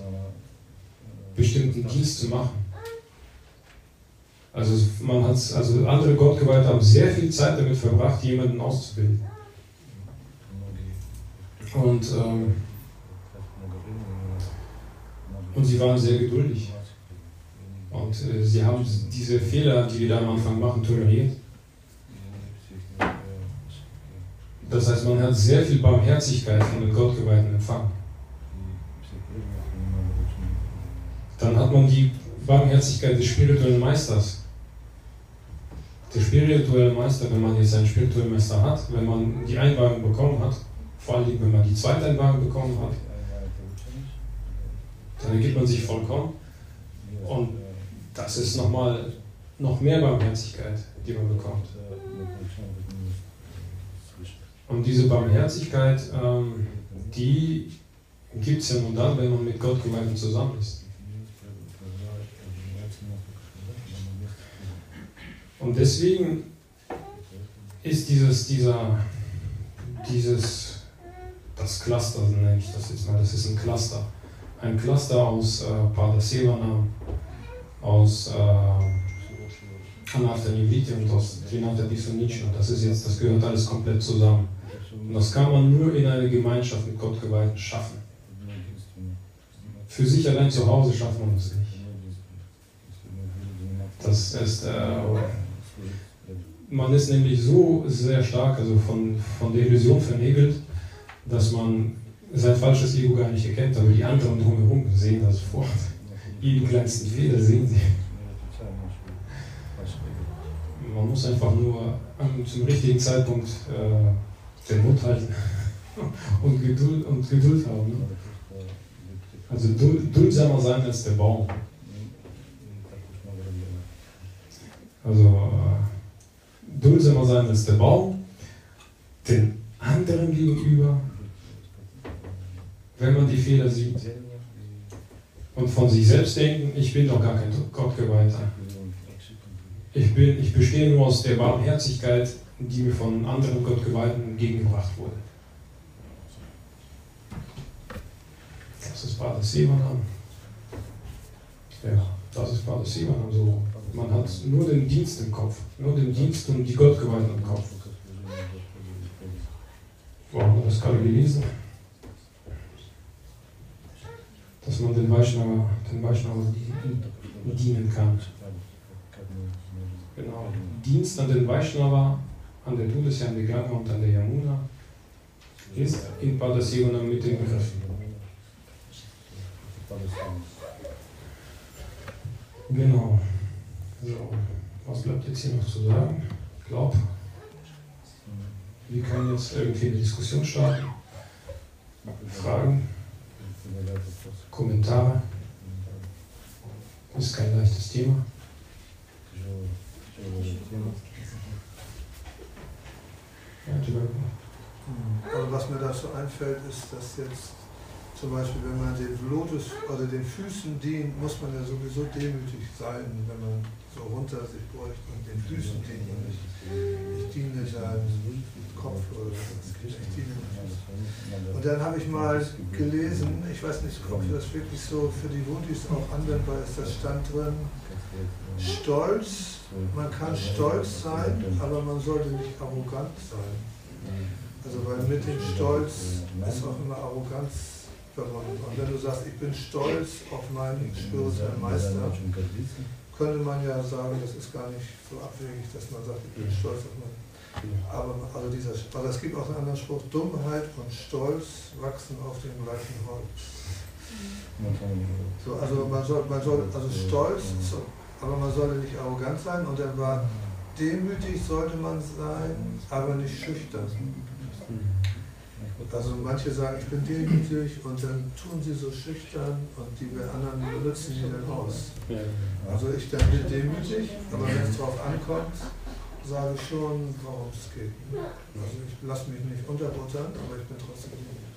bestimmten Dienst zu machen. Also man hat, also andere Gottgeweihte haben sehr viel Zeit damit verbracht, jemanden auszubilden. Und, ähm, und sie waren sehr geduldig. Und äh, sie haben diese Fehler, die wir da am Anfang machen, toleriert. Das heißt, man hat sehr viel Barmherzigkeit von den Gottgeweihten empfangen. Dann hat man die Barmherzigkeit des spirituellen Meisters. Der spirituelle Meister, wenn man jetzt einen spirituellen Meister hat, wenn man die Einweihung bekommen hat, vor allem wenn man die zweite Einweihung bekommen hat, dann ergibt man sich vollkommen. Und das ist nochmal noch mehr Barmherzigkeit, die man bekommt. Und diese Barmherzigkeit, ähm, die gibt es ja nur dann, wenn man mit Gott gemeinsam zusammen ist. Und deswegen ist dieses, dieser, dieses, das Cluster, nenne ich das jetzt mal, das ist ein Cluster. Ein Cluster aus äh, Pada Sevana, aus äh, Anartha Niviti und aus Trinata Disonici. Und das ist jetzt, das gehört alles komplett zusammen. Und das kann man nur in einer Gemeinschaft mit Gottgeweihten schaffen. Für sich allein zu Hause schafft man das nicht. Das ist, äh, man ist nämlich so sehr stark, also von, von der Illusion vernebelt, dass man sein falsches Ego gar nicht erkennt, aber die anderen drumherum sehen das sofort. Jeden kleinsten Fehler sehen sie. Man muss einfach nur zum richtigen Zeitpunkt äh, den Mund halten und Geduld, und Geduld haben. Ne? Also duldsamer sein als der Baum. Also äh, duldsamer sein als der Baum, den anderen gegenüber, wenn man die Fehler sieht. Und von sich selbst denken, ich bin doch gar kein Gottgeweihter. Ich, ich bestehe nur aus der Barmherzigkeit, die mir von anderen Gottgeweihten entgegengebracht wurde. Das ist Pater Seemann. Ja, das ist Pater Seemann. So. Man hat nur den Dienst im Kopf, nur den Dienst und die Gottgeweihten im Kopf. Wo haben wir das gerade gelesen? Dass man den Vaishnava, den dienen kann. Genau. Dienst an den Vaishnava, an der Todesherrn der Ganga und an der Yamuna ist in Padasivana mit den Begriffen. Genau. So, jetzt hier noch zu sagen? Ich glaube, wir können jetzt irgendwie eine Diskussion starten. Fragen, Kommentare. Ist kein leichtes Thema. Ja, Aber was mir da so einfällt, ist, dass jetzt zum Beispiel, wenn man den Lotus oder den Füßen dient, muss man ja sowieso demütig sein, wenn man so runter sich beugt und den Füßen dient und nicht, ich diene deinem Kopf oder was, ich diene Füßen. Und dann habe ich mal gelesen, ich weiß nicht, ob das wirklich so für die Wundis auch anwendbar ist, das stand drin, Stolz, man kann stolz sein, aber man sollte nicht arrogant sein. Also weil mit dem Stolz ist auch immer Arroganz verbunden. Und wenn du sagst, ich bin stolz auf meinen spirituellen Meister, könnte man ja sagen, das ist gar nicht so abwegig, dass man sagt, ich bin stolz auf meinen. Aber also dieser, also es gibt auch einen anderen Spruch, Dummheit und Stolz wachsen auf dem gleichen Holz. So, also man soll, man soll, also stolz, so, aber man sollte nicht arrogant sein und dann war demütig sollte man sein, aber nicht schüchtern. Also manche sagen, ich bin demütig und dann tun sie so schüchtern und die anderen benutzen die dann aus. Also ich dann bin demütig, aber wenn es darauf ankommt, sage ich schon, warum es geht. Also ich lasse mich nicht unterbuttern, aber ich bin trotzdem demütig.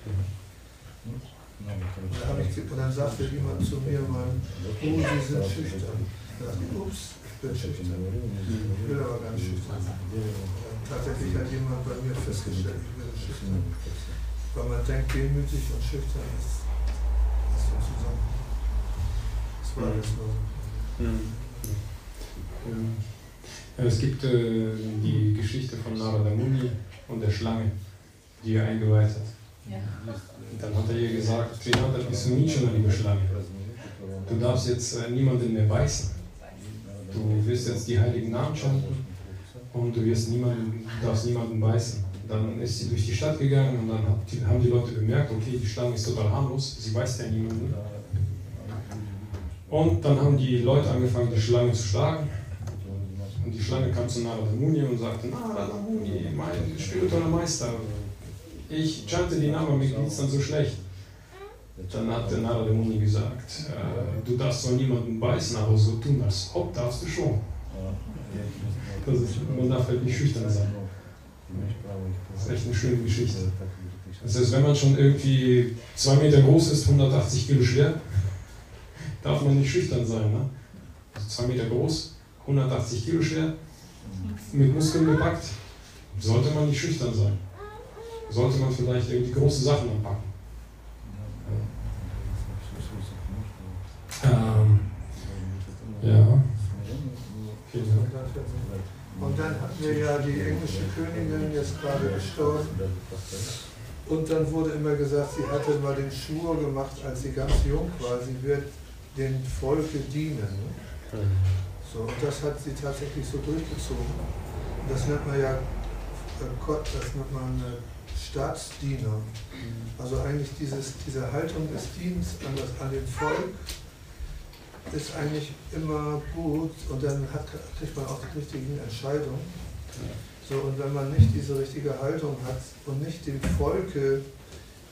Und dann, ich, und dann sagte jemand zu mir mal, oh, Sie sind schüchtern. Da dachte ups, ich bin schüchtern. Ich will aber gar nicht schüchtern. Tatsächlich hat jemand bei mir festgestellt, ich bin schüchtern. Weil man denkt, demütig und schüchtern ist, ist so zusammen. Das war alles nur. Ja. Es gibt äh, die Geschichte von Narada Muni und der Schlange, die er eingeweiht hat. Ja. Dann hat er ihr gesagt, Trinata, bist du nie schon eine liebe Schlange. Du darfst jetzt äh, niemanden mehr beißen. Du wirst jetzt die heiligen Namen chanten und du wirst niemanden, darfst niemanden beißen. Dann ist sie durch die Stadt gegangen und dann haben die Leute bemerkt, okay, die Schlange ist total harmlos, sie beißt ja niemanden. Und dann haben die Leute angefangen, die Schlange zu schlagen. Und die Schlange kam zu Narada Muni und sagte, Narada Muni, mein spiritueller Meister, ich chante die Namen, mir geht's dann so schlecht. Dann hat der Narada Muni gesagt, äh, du darfst zwar niemanden beißen, aber so tun, als ob darfst du schon. Ist, man darf halt nicht schüchtern sein. Das ist echt eine schöne Geschichte. Das heißt, wenn man schon irgendwie zwei Meter groß ist, 180 Kilo schwer, darf man nicht schüchtern sein. Ne? Also zwei Meter groß, 180 Kilo schwer, mit Muskeln gepackt, sollte man nicht schüchtern sein. Sollte man vielleicht irgendwie große Sachen anpacken. Ähm, ja, vielen Dank. Und dann hatten wir ja die englische Königin jetzt gerade gestorben. Und dann wurde immer gesagt, sie hatte mal den Schwur gemacht, als sie ganz jung war, sie wird dem Volke dienen. Ne? So, und das hat sie tatsächlich so durchgezogen. Und das nennt man ja, äh, Gott, das nennt man äh, Staatsdiener. Also eigentlich dieses, diese Haltung des Dienstes an, das, an dem Volk ist eigentlich immer gut und dann hat, kriegt man auch die richtigen Entscheidungen. So, und wenn man nicht diese richtige Haltung hat und nicht dem Volke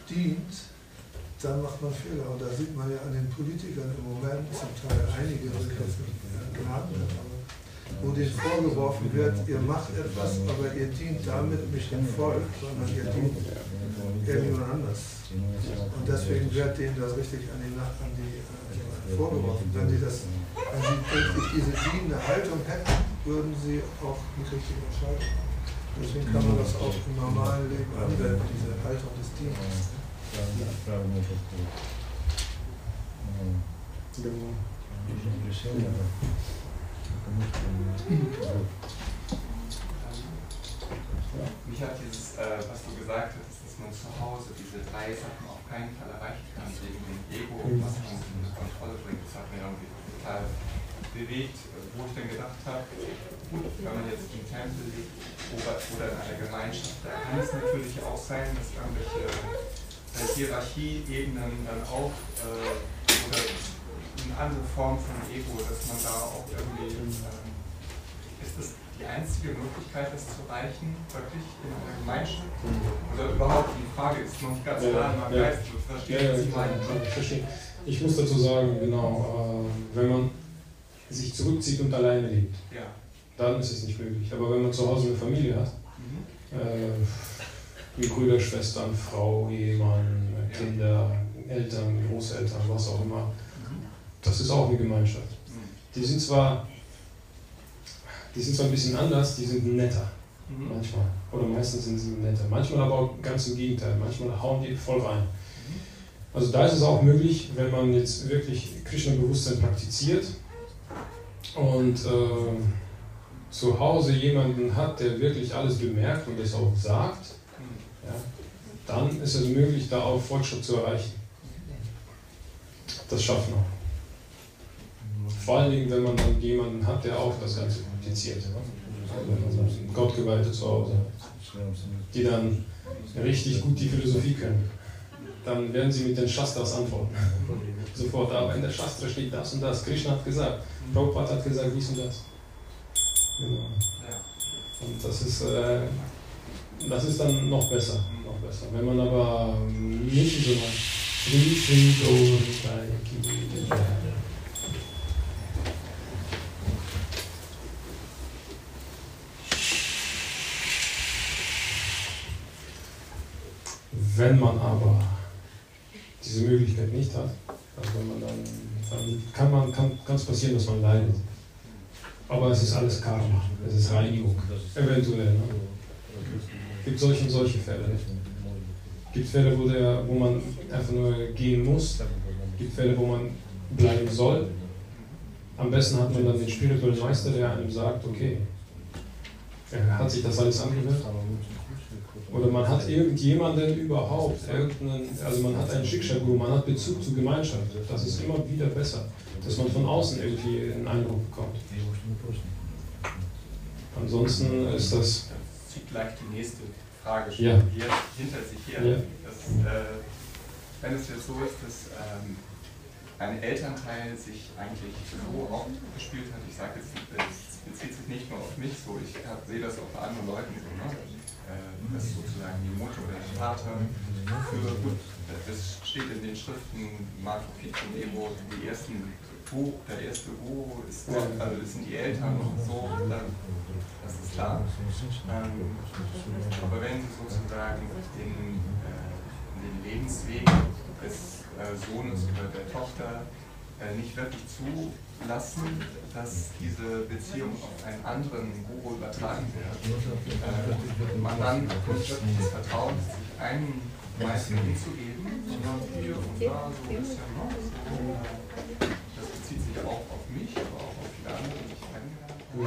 dient, dann macht man Fehler. Und da sieht man ja an den Politikern im Moment zum Teil einige sind wo denen vorgeworfen wird, ihr macht etwas, aber ihr dient damit nicht dem Volk, sondern ihr dient irgendjemand anders. Und deswegen wird denen das richtig an die, an die vorgeworfen. Wenn sie, das, wenn sie wirklich diese dienende Haltung hätten, würden sie auch die richtige Entscheidung machen. Deswegen kann man das auch im normalen Leben anwenden, diese Haltung des Dienstes. Mich hat dieses, äh, was du gesagt hast, dass man zu Hause diese drei Sachen auf keinen Fall erreichen kann, wegen dem Ego, was man unter Kontrolle bringt, das hat mir irgendwie total bewegt, wo ich dann gedacht habe, wenn man jetzt im Tempel lebt oder, oder in einer Gemeinschaft, da kann es natürlich auch sein, dass irgendwelche äh, Hierarchieebenen dann auch äh, oder eine andere Form von Ego, dass man da auch irgendwie, ähm, ist das die einzige Möglichkeit, das zu erreichen, wirklich in einer Gemeinschaft? Oder überhaupt, die Frage ist noch nicht ganz klar in meinem Ja. Geist, du verstehst, Ja, ja, was ich klar, meine. kann ich verstehen. Ich muss dazu sagen, genau, äh, wenn man sich zurückzieht und alleine lebt, Ja. dann ist es nicht möglich. Aber wenn man zu Hause eine Familie hat, Mhm. äh, wie Brüder, Schwestern, Frau, Ehemann, Kinder, Eltern, Großeltern, was auch immer, Mhm. das ist auch eine Gemeinschaft. Mhm. Die sind zwar, die sind zwar ein bisschen anders, die sind netter Mhm. manchmal. Oder meistens sind sie netter. Manchmal aber auch ganz im Gegenteil. Manchmal hauen die voll rein. Also da ist es auch möglich, wenn man jetzt wirklich Krishna-Bewusstsein praktiziert und äh, zu Hause jemanden hat, der wirklich alles bemerkt und das auch sagt, Mhm. ja, dann ist es möglich, da auch Fortschritt zu erreichen. Das schafft man. Vor allen Dingen, wenn man dann jemanden hat, der auch das Ganze praktiziert. Also Gottgeweihte zu Hause, die dann richtig gut die Philosophie können. Dann werden sie mit den Shastras antworten. Sofort, aber in der Shastra steht das und das. Krishna hat gesagt, Prabhupada hat gesagt dies und das. Genau. Und das ist, äh, das ist dann noch besser, noch besser. Wenn man aber ähm, nicht so mal Sri Sri Gaur Ki Jai. Wenn man aber diese Möglichkeit nicht hat, also wenn man dann, dann kann man kann es passieren, dass man leidet. Aber es ist alles Karma, es ist Reinigung, eventuell. Ne? Es gibt solche und solche Fälle. Es gibt Fälle, wo, der, wo man einfach nur gehen muss, gibt Fälle, wo man bleiben soll. am besten hat man dann den spirituellen Meister, der einem sagt, okay, er hat sich das alles angehört. Oder man hat irgendjemanden überhaupt, irgendeinen, also man hat einen Schicksalguru, man hat Bezug zur Gemeinschaft. Das ist immer wieder besser, dass man von außen irgendwie einen Eindruck bekommt. Ansonsten ist das. Das zieht gleich die nächste Frage schon Ja. hier hinter sich her. Ja. Das, äh, wenn es jetzt so ist, dass ähm, ein Elternteil sich eigentlich so aufgespielt hat, ich sage jetzt, es bezieht sich nicht nur auf mich so, ich hab- sehe das auch bei anderen Leuten so, ne? Äh, dass sozusagen die Mutter oder der Vater für, gut, das steht in den Schriften Marco Pico Nebo, die ersten Buch, der erste Guru ist Gott, also das sind die Eltern und so, dann, das ist klar. Ähm, aber wenn Sie sozusagen den, äh, den Lebensweg des äh, Sohnes oder der Tochter nicht wirklich zulassen, dass diese Beziehung auf einen anderen Guru übertragen wird, äh, man dann das Vertrauen, sich einen Meister hinzugeben, sondern hier und da so ein bisschen, so, äh, das bezieht sich auch auf mich, aber auch auf viele andere, die ich kennengelernt habe.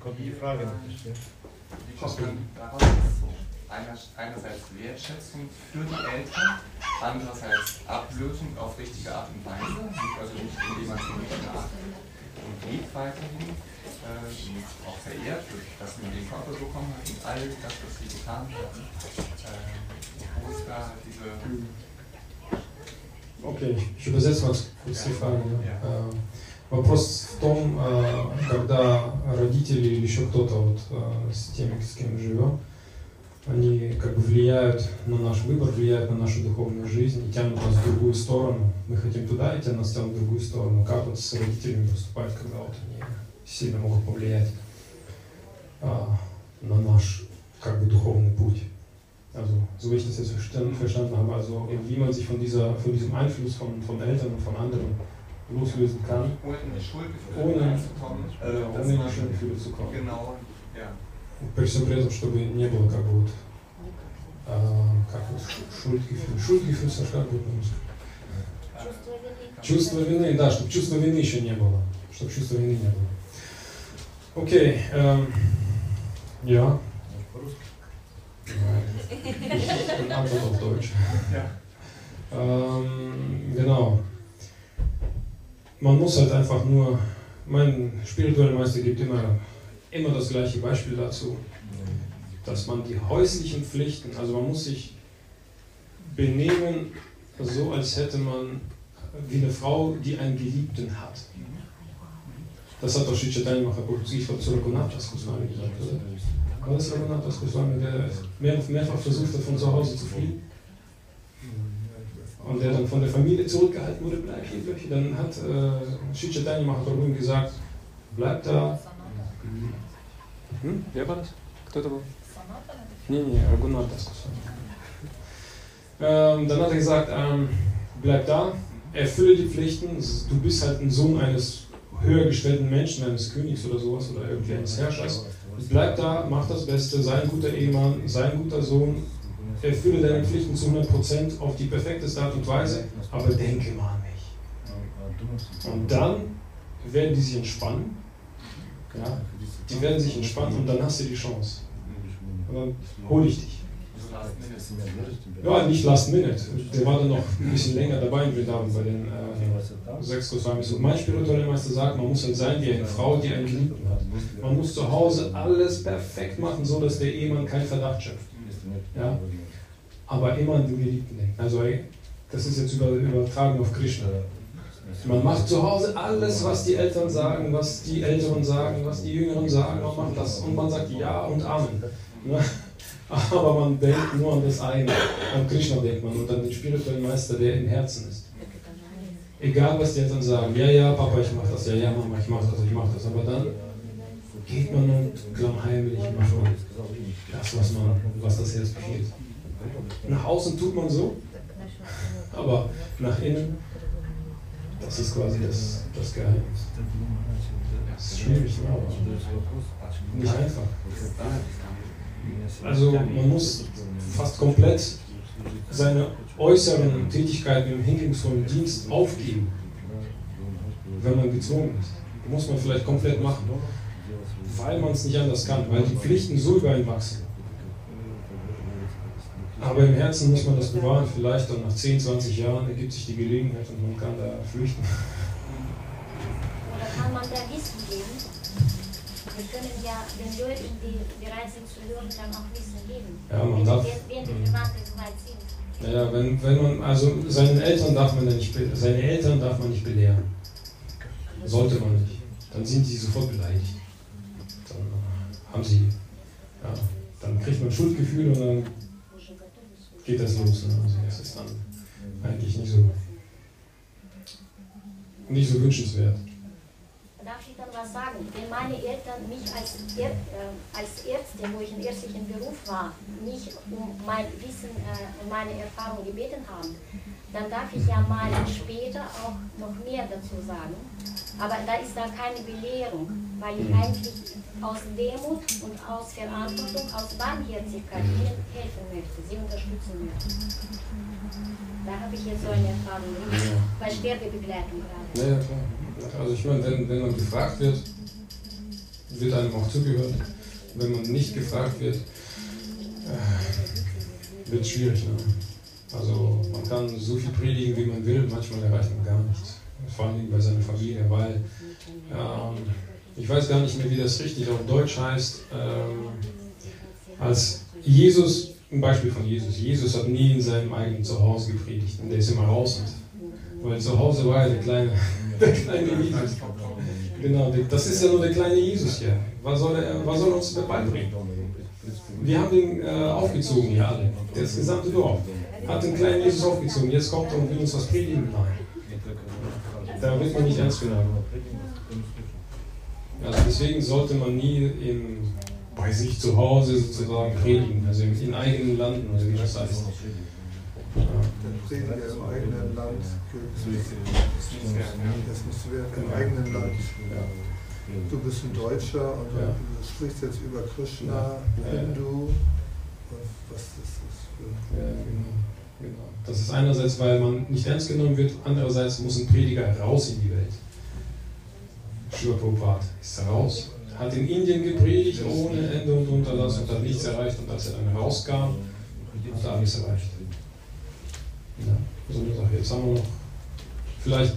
Kommt die Frage noch? Wie kommt man daraus? So, einerseits Wertschätzung für die Eltern, andererseits Ablösung auf richtige Art und Weise, nicht also nicht indem man sie nicht nachdenkt und liebt weiterhin, äh, und auch verehrt, durch dass man den Körper bekommen hat und all das, was sie getan haben. Äh, wo ist da diese Окей, еще übersetze вас kurz die Frage. Ja. Э, Вопрос в том, э, когда родители или еще кто-то вот э, с теми, с кем мы живем, они как бы влияют на наш выбор, влияют на нашу духовную жизнь и тянут нас в другую сторону. Мы хотим туда идти, а нас тянут в другую сторону. Как вот с родителями поступать, когда вот они сильно могут повлиять а, на наш как бы dуховный путь? Also, so wie ich das jetzt verstanden, verstanden habe, also wie man sich von, dieser, von diesem Einfluss von, von Eltern und von anderen loslösen kann, ohne ohne, äh, ohne die Schuldgefühle zu kommen. genau. При всем при этом, чтобы не было как бы вот, а, как вот шу- Schuldgefühl. Schuldgefühl, Саша, как будет по-русски? Чувство вины, да, чтобы чувства вины еще не было. Чтобы чувства вины не было. Окей, эм. Ähm, genau. Man muss halt einfach nur, mein spiritueller Meister gibt immer, immer das gleiche Beispiel dazu, dass man die häuslichen Pflichten, also man muss sich benehmen, so als hätte man wie eine Frau, die einen Geliebten hat. Das hat ich glaube, zu Raghunathas Goswami gesagt, oder? War das Raghunathas Goswami, der mehr, mehrfach versucht hat, von zu Hause zu fliehen? Und der dann von der Familie zurückgehalten wurde, bleib hier, bleib. Dann hat äh, Mahaprabhu ihm gesagt, bleib da. Hm? Wer war das? Кто это был? Nee, nee, Raghunathas Goswami. Ähm, dann hat er gesagt, ähm, bleib da, erfülle die Pflichten, du bist halt ein Sohn eines höher gestellten Menschen, eines Königs oder sowas oder irgendwie eines Herrschers. Bleib da, mach das Beste, sei ein guter Ehemann, sei ein guter Sohn, erfülle deine Pflichten zu 100% auf die perfekteste Art und Weise, aber denke mal an mich. Und dann werden die sich entspannen, ja, die werden sich entspannen und dann hast du die Chance. Und dann hole ich dich. Ja, nicht last minute. Der war dann noch ein bisschen länger dabei in Vrindavan bei den äh, sechs Goswamis. Und mein spiritueller Meister sagt, man muss halt sein wie eine Frau, die einen Geliebten hat. Man muss zu Hause alles perfekt machen, so dass der Ehemann keinen Verdacht schöpft. Ja. Aber immer an den Geliebten denken. Also ey, das ist jetzt über, übertragen auf Krishna. Man macht zu Hause alles, was die Eltern sagen, was die Älteren sagen, was die Jüngeren sagen. Man macht das und man sagt Ja und Amen. Ne? Aber man denkt nur an das eine. An Krishna denkt man und an den spirituellen Meister, der im Herzen ist. Egal, was die Eltern sagen. Ja, ja, Papa, ich mach das. Ja, ja, Mama, ich mach das, ich mach das. Aber dann geht man und klammheimlich macht man das, was, man, was das Herz befiehlt. Nach außen tut man so, aber nach innen, das ist quasi das, das Geheimnis. Das ist schwierig, ne, aber nicht einfach. Also man muss fast komplett seine äußeren Tätigkeiten im hingebungsvollen Dienst aufgeben. wenn man gezwungen ist. Muss man vielleicht komplett machen, weil man es nicht anders kann, weil die Pflichten so über ihn wachsen. Aber im Herzen muss man das bewahren. Vielleicht dann nach 10, 20 Jahren ergibt sich die Gelegenheit und man kann da flüchten. Oder kann man da Wissen geben? Wir können ja den Leuten, die bereit sind zu hören, dann auch Wissen geben. Ja, man darf- die, wenn die Verwandte so weit sind. Naja, wenn, wenn man, also seinen Eltern darf man ja nicht, seine Eltern darf man nicht belehren. Sollte man nicht. Dann sind die sofort beleidigt. Dann haben sie, ja, dann kriegt man Schuldgefühle und dann geht das los. Ne? Also das ist dann eigentlich nicht so, nicht so wünschenswert. Darf ich dann was sagen? Wenn meine Eltern mich als, Är äh, als Ärztin, wo ich im ärztlichen Beruf war, nicht um mein Wissen äh, meine Erfahrung gebeten haben, dann darf ich ja mal später auch noch mehr dazu sagen. Aber da ist da keine Belehrung, weil ich eigentlich aus Demut und aus Verantwortung, aus Barmherzigkeit ihnen helfen möchte, sie unterstützen möchte. Da habe ich jetzt so eine Erfahrung gemacht, bei Sterbebegleitung gerade. Ja, ja, klar. Also ich meine, wenn, wenn man gefragt wird, wird einem auch zugehört. Wenn man nicht gefragt wird, äh, wird es schwierig. Ne? Also man kann so viel predigen, wie man will, manchmal erreicht man gar nichts. Vor allem bei seiner Familie, weil ähm, ich weiß gar nicht mehr, wie das richtig auf Deutsch heißt. Ähm, als Jesus, ein Beispiel von Jesus, Jesus hat nie in seinem eigenen Zuhause gepredigt und der ist immer raus. Weil zu Hause war er der kleine, der kleine Jesus. Genau, das ist ja nur der kleine Jesus hier. Was soll er, was soll er uns beibringen? Wir haben den äh, aufgezogen alle, das gesamte Dorf. Hat den kleinen Jesus aufgezogen, jetzt kommt er und will uns was predigen. Nein, da wird man nicht ernst genommen. Also deswegen sollte man nie im, bei sich zu Hause sozusagen predigen, also im, in eigenen Landen oder wie das heißt. Ja. Der Prediger im eigenen Land gilt. Das musst du werden im eigenen Land. Du bist ein Deutscher und Ja. du sprichst jetzt über Krishna, Ja. Ja, ja. Hindu und was ist das für Ja, genau, genau. Das ist einerseits, weil man nicht ernst genommen wird, andererseits muss ein Prediger raus in die Welt. Srila Prabhupada ist raus, hat in Indien gepredigt ohne Ende und Unterlass und hat nichts erreicht und als er dann rauskam, hat er alles erreicht. Ja, so eine Sache. Jetzt haben wir noch vielleicht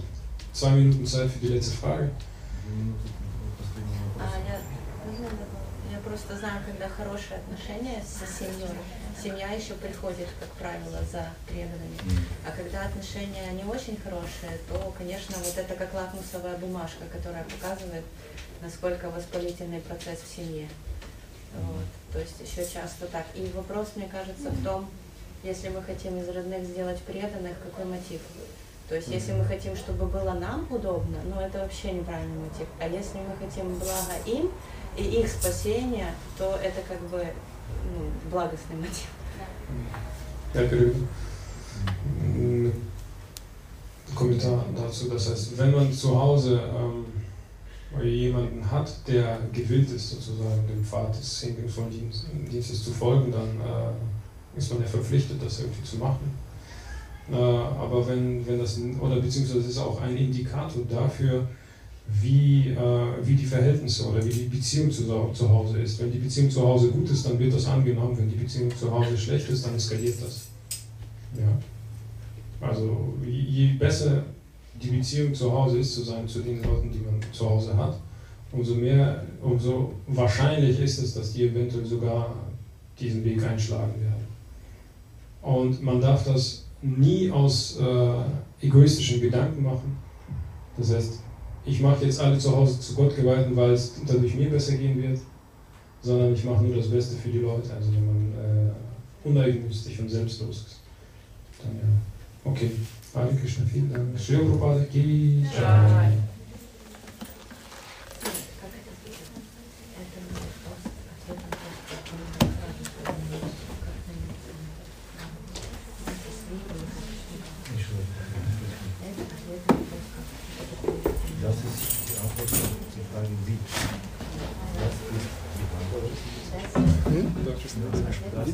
zwei Minuten Zeit für die letzte Frage. А, я, я просто знаю, когда хорошие отношения со семьей, семья еще приходит, как правило, за преданными. А когда отношения не очень хорошие, то, конечно, вот это как лакмусовая бумажка, которая показывает, насколько воспалительный процесс в семье. Вот. То есть еще часто так. И вопрос, мне кажется, в том, если мы хотим из родных сделать преданных, какой мотив? То есть если мы хотим, чтобы было нам удобно, ну это вообще неправильный мотив. А если мы хотим блага им и их спасения, то это как бы ну, благостный мотив. Ja, bitte. Ein Kommentar dazu. Das heißt, wenn man zu Hause ähm, jemanden hat, der gewillt ist, sozusagen dem Pfad des hingebungsvollen Dienst- Dienstes zu folgen, dann äh, ist man ja verpflichtet, das irgendwie zu machen. Äh, aber wenn, wenn das, oder beziehungsweise es ist auch ein Indikator dafür, wie, äh, wie die Verhältnisse oder wie die Beziehung zu, zu Hause ist. Wenn die Beziehung zu Hause gut ist, dann wird das angenommen. Wenn die Beziehung zu Hause schlecht ist, dann eskaliert das. Ja. Also je, besser die Beziehung zu Hause ist zu, sein, zu den Leuten, die man zu Hause hat, umso mehr, umso wahrscheinlich ist es, dass die eventuell sogar diesen Weg einschlagen werden. Und man darf das nie aus äh, egoistischen Gedanken machen. Das heißt, ich mache jetzt alle zu Hause zu Gott geweihten, weil es dadurch mir besser gehen wird, sondern ich mache nur das Beste für die Leute. Also wenn man äh, uneigennützig und selbstlos ist. Dann ja. Okay. Hare Krishna, vielen Dank. Shri Prabhupada ki Jai.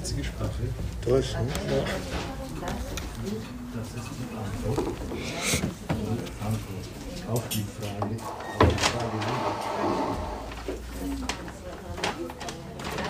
witzige Sprache. Deutsch, ne? Ja. Das ist die Antwort. Auf die Frage.